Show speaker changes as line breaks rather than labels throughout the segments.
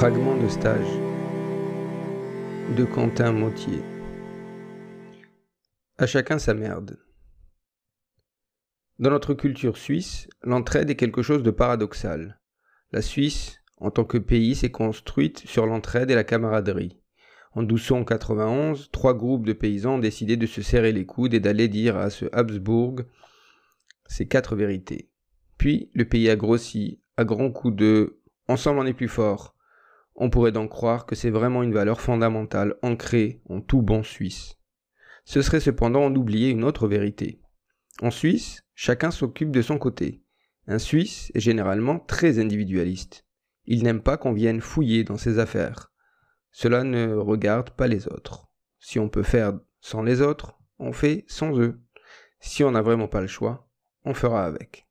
Fragment de stage de Quentin Montier. À chacun sa merde. Dans notre culture suisse, l'entraide est quelque chose de paradoxal. La Suisse, en tant que pays, s'est construite sur l'entraide et la camaraderie. En 1291, trois groupes de paysans ont décidé de se serrer les coudes et d'aller dire à ce Habsbourg ces quatre vérités. Puis le pays a grossi à grands coups de Ensemble on est plus fort. On pourrait donc croire que c'est vraiment une valeur fondamentale ancrée en tout bon Suisse. Ce serait cependant en oublier une autre vérité. En Suisse, chacun s'occupe de son côté. Un Suisse est généralement très individualiste. Il n'aime pas qu'on vienne fouiller dans ses affaires. Cela ne regarde pas les autres. Si on peut faire sans les autres, on fait sans eux. Si on n'a vraiment pas le choix, on fera avec.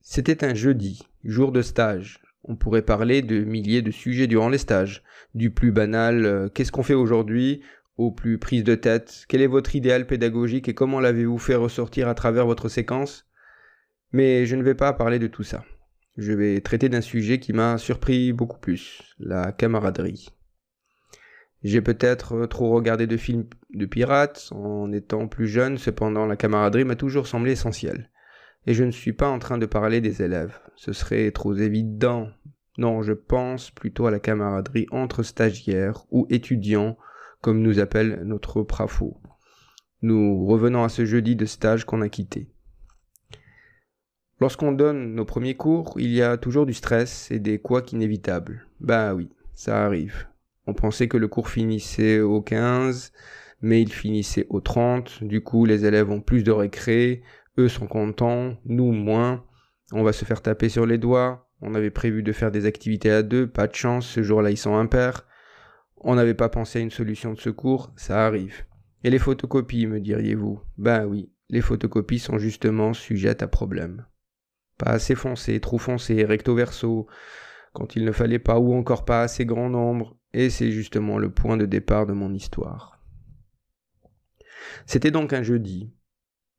C'était un jeudi, jour de stage. On pourrait parler de milliers de sujets durant les stages. Du plus banal, euh, qu'est-ce qu'on fait aujourd'hui, au plus prise de tête, quel est votre idéal pédagogique et comment l'avez-vous fait ressortir à travers votre séquence? Mais je ne vais pas parler de tout ça. Je vais traiter d'un sujet qui m'a surpris beaucoup plus, la camaraderie. J'ai peut-être trop regardé de films de pirates en étant plus jeune, cependant la camaraderie m'a toujours semblé essentielle. Et je ne suis pas en train de parler des élèves, ce serait trop évident. Non, je pense plutôt à la camaraderie entre stagiaires ou étudiants, comme nous appelle notre PRAFO. Nous revenons à ce jeudi de stage qu'on a quitté. Lorsqu'on donne nos premiers cours, il y a toujours du stress et des couacs inévitables. Ben oui, ça arrive. On pensait que le cours finissait au 15, mais il finissait au 30. Du coup, les élèves ont plus de récré, eux sont contents, nous moins. On va se faire taper sur les doigts. On avait prévu de faire des activités à deux, pas de chance, ce jour-là ils sont impairs. On n'avait pas pensé à une solution de secours, ça arrive. Et les photocopies, me diriez-vous? Ben oui, les photocopies sont justement sujettes à problème. Pas assez foncé, trop foncé, recto verso, quand il ne fallait pas ou encore pas assez grand nombre, et c'est justement le point de départ de mon histoire. C'était donc un jeudi,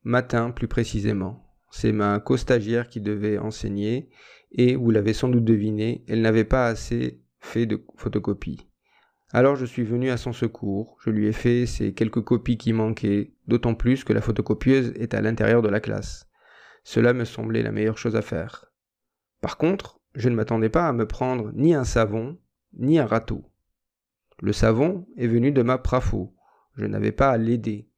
matin plus précisément. C'est ma co-stagiaire qui devait enseigner et, vous l'avez sans doute deviné, elle n'avait pas assez fait de photocopies. Alors je suis venu à son secours, je lui ai fait ces quelques copies qui manquaient, d'autant plus que la photocopieuse est à l'intérieur de la classe. Cela me semblait la meilleure chose à faire. Par contre, je ne m'attendais pas à me prendre ni un savon, ni un râteau. Le savon est venu de ma prafo. Je n'avais pas à l'aider.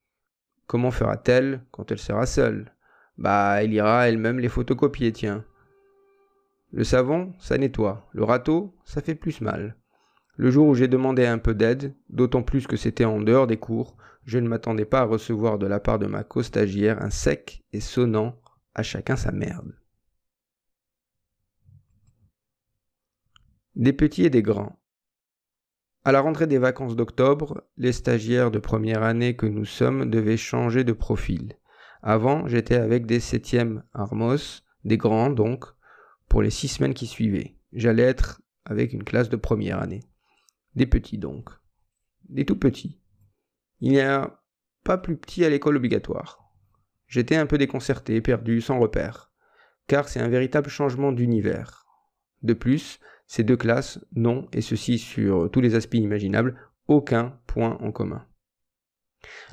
Comment fera-t-elle quand elle sera seule? Bah, elle ira elle-même les photocopier, tiens. Le savon, ça nettoie. Le râteau, ça fait plus mal. Le jour où j'ai demandé un peu d'aide, d'autant plus que c'était en dehors des cours, je ne m'attendais pas à recevoir de la part de ma co-stagiaire un sec et sonnant à chacun sa merde. Des petits et des grands. À la rentrée des vacances d'octobre, les stagiaires de première année que nous sommes devaient changer de profil. Avant, j'étais avec des septièmes Armos, des grands donc, pour les six semaines qui suivaient. J'allais être avec une classe de première année. Des petits donc. Des tout petits. Il n'y a pas plus petit à l'école obligatoire. J'étais un peu déconcerté, perdu, sans repère. Car c'est un véritable changement d'univers. De plus, ces deux classes n'ont, et ceci sur tous les aspects imaginables, aucun point en commun.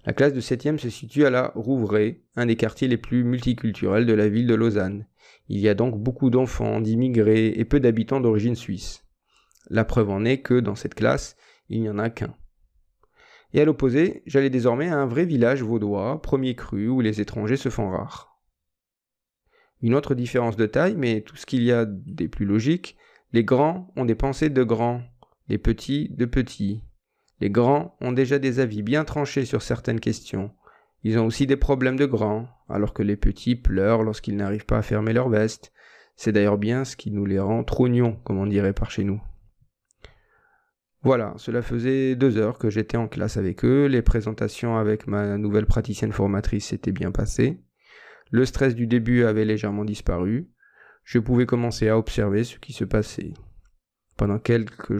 La classe de 7 se situe à la Rouvray, un des quartiers les plus multiculturels de la ville de Lausanne. Il y a donc beaucoup d'enfants, d'immigrés et peu d'habitants d'origine suisse. La preuve en est que dans cette classe, il n'y en a qu'un. Et à l'opposé, j'allais désormais à un vrai village vaudois, premier cru, où les étrangers se font rares. Une autre différence de taille, mais tout ce qu'il y a des plus logiques, les grands ont des pensées de grands, les petits de petits. Les grands ont déjà des avis bien tranchés sur certaines questions. Ils ont aussi des problèmes de grands, alors que les petits pleurent lorsqu'ils n'arrivent pas à fermer leur veste. C'est d'ailleurs bien ce qui nous les rend trognons, comme on dirait par chez nous. Voilà, cela faisait deux heures que j'étais en classe avec eux, les présentations avec ma nouvelle praticienne formatrice s'étaient bien passées, le stress du début avait légèrement disparu, je pouvais commencer à observer ce qui se passait. Pendant quelque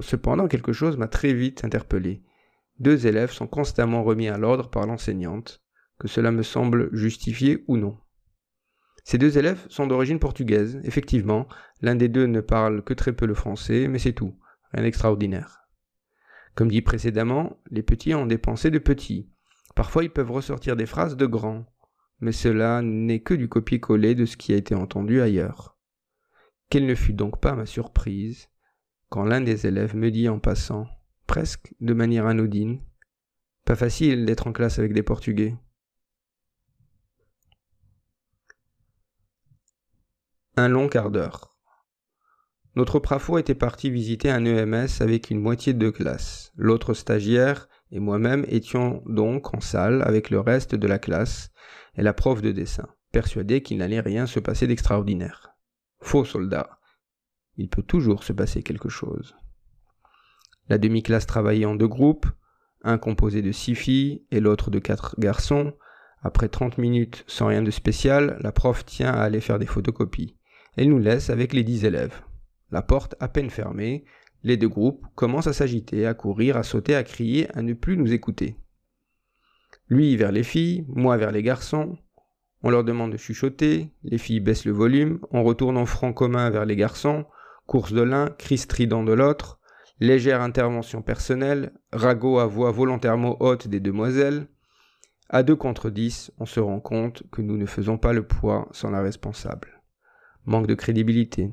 Cependant, quelque chose m'a très vite interpellé. Deux élèves sont constamment remis à l'ordre par l'enseignante, que cela me semble justifié ou non. Ces deux élèves sont d'origine portugaise, effectivement, l'un des deux ne parle que très peu le français, mais c'est tout, rien d'extraordinaire. Comme dit précédemment, les petits ont des pensées de petits. Parfois ils peuvent ressortir des phrases de grands, mais cela n'est que du copier-coller de ce qui a été entendu ailleurs. Quelle ne fut donc pas ma surprise quand l'un des élèves me dit en passant, presque de manière anodine, Pas facile d'être en classe avec des Portugais. Un long quart d'heure. Notre prafo était parti visiter un EMS avec une moitié de classe. L'autre stagiaire et moi-même étions donc en salle avec le reste de la classe et la prof de dessin, persuadés qu'il n'allait rien se passer d'extraordinaire. Faux soldat. Il peut toujours se passer quelque chose. La demi-classe travaillait en deux groupes, un composé de six filles et l'autre de quatre garçons. Après trente minutes sans rien de spécial, la prof tient à aller faire des photocopies. Elle nous laisse avec les dix élèves. La porte à peine fermée, les deux groupes commencent à s'agiter, à courir, à sauter, à crier, à ne plus nous écouter. Lui vers les filles, moi vers les garçons. On leur demande de chuchoter, les filles baissent le volume, on retourne en front commun vers les garçons, course de l'un, cri strident de l'autre, légère intervention personnelle, ragot à voix volontairement haute des demoiselles. À deux contre dix, on se rend compte que nous ne faisons pas le poids sans la responsable. Manque de crédibilité.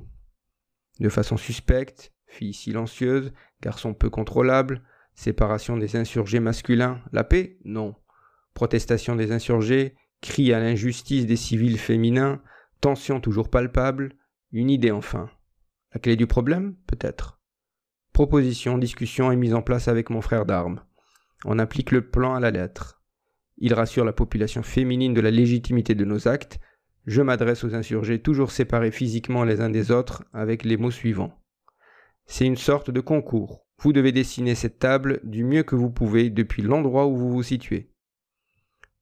De façon suspecte, fille silencieuse, garçon peu contrôlable, séparation des insurgés masculins, la paix? Non. Protestation des insurgés, cri à l'injustice des civils féminins, tension toujours palpable, une idée enfin. La clé du problème Peut-être? Proposition, discussion est mise en place avec mon frère d'armes. On applique le plan à la lettre. Il rassure la population féminine de la légitimité de nos actes. Je m'adresse aux insurgés toujours séparés physiquement les uns des autres avec les mots suivants. C'est une sorte de concours. Vous devez dessiner cette table du mieux que vous pouvez depuis l'endroit où vous vous situez.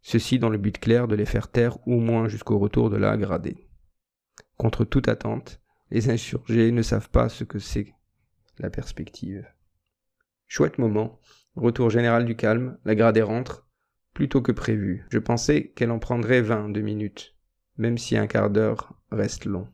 Ceci dans le but clair de les faire taire au moins jusqu'au retour de la gradée. Contre toute attente, les insurgés ne savent pas ce que c'est la perspective. Chouette moment, retour général du calme, la gradée rentre, plutôt que prévu. Je pensais qu'elle en prendrait vingt de minutes, même si un quart d'heure reste long.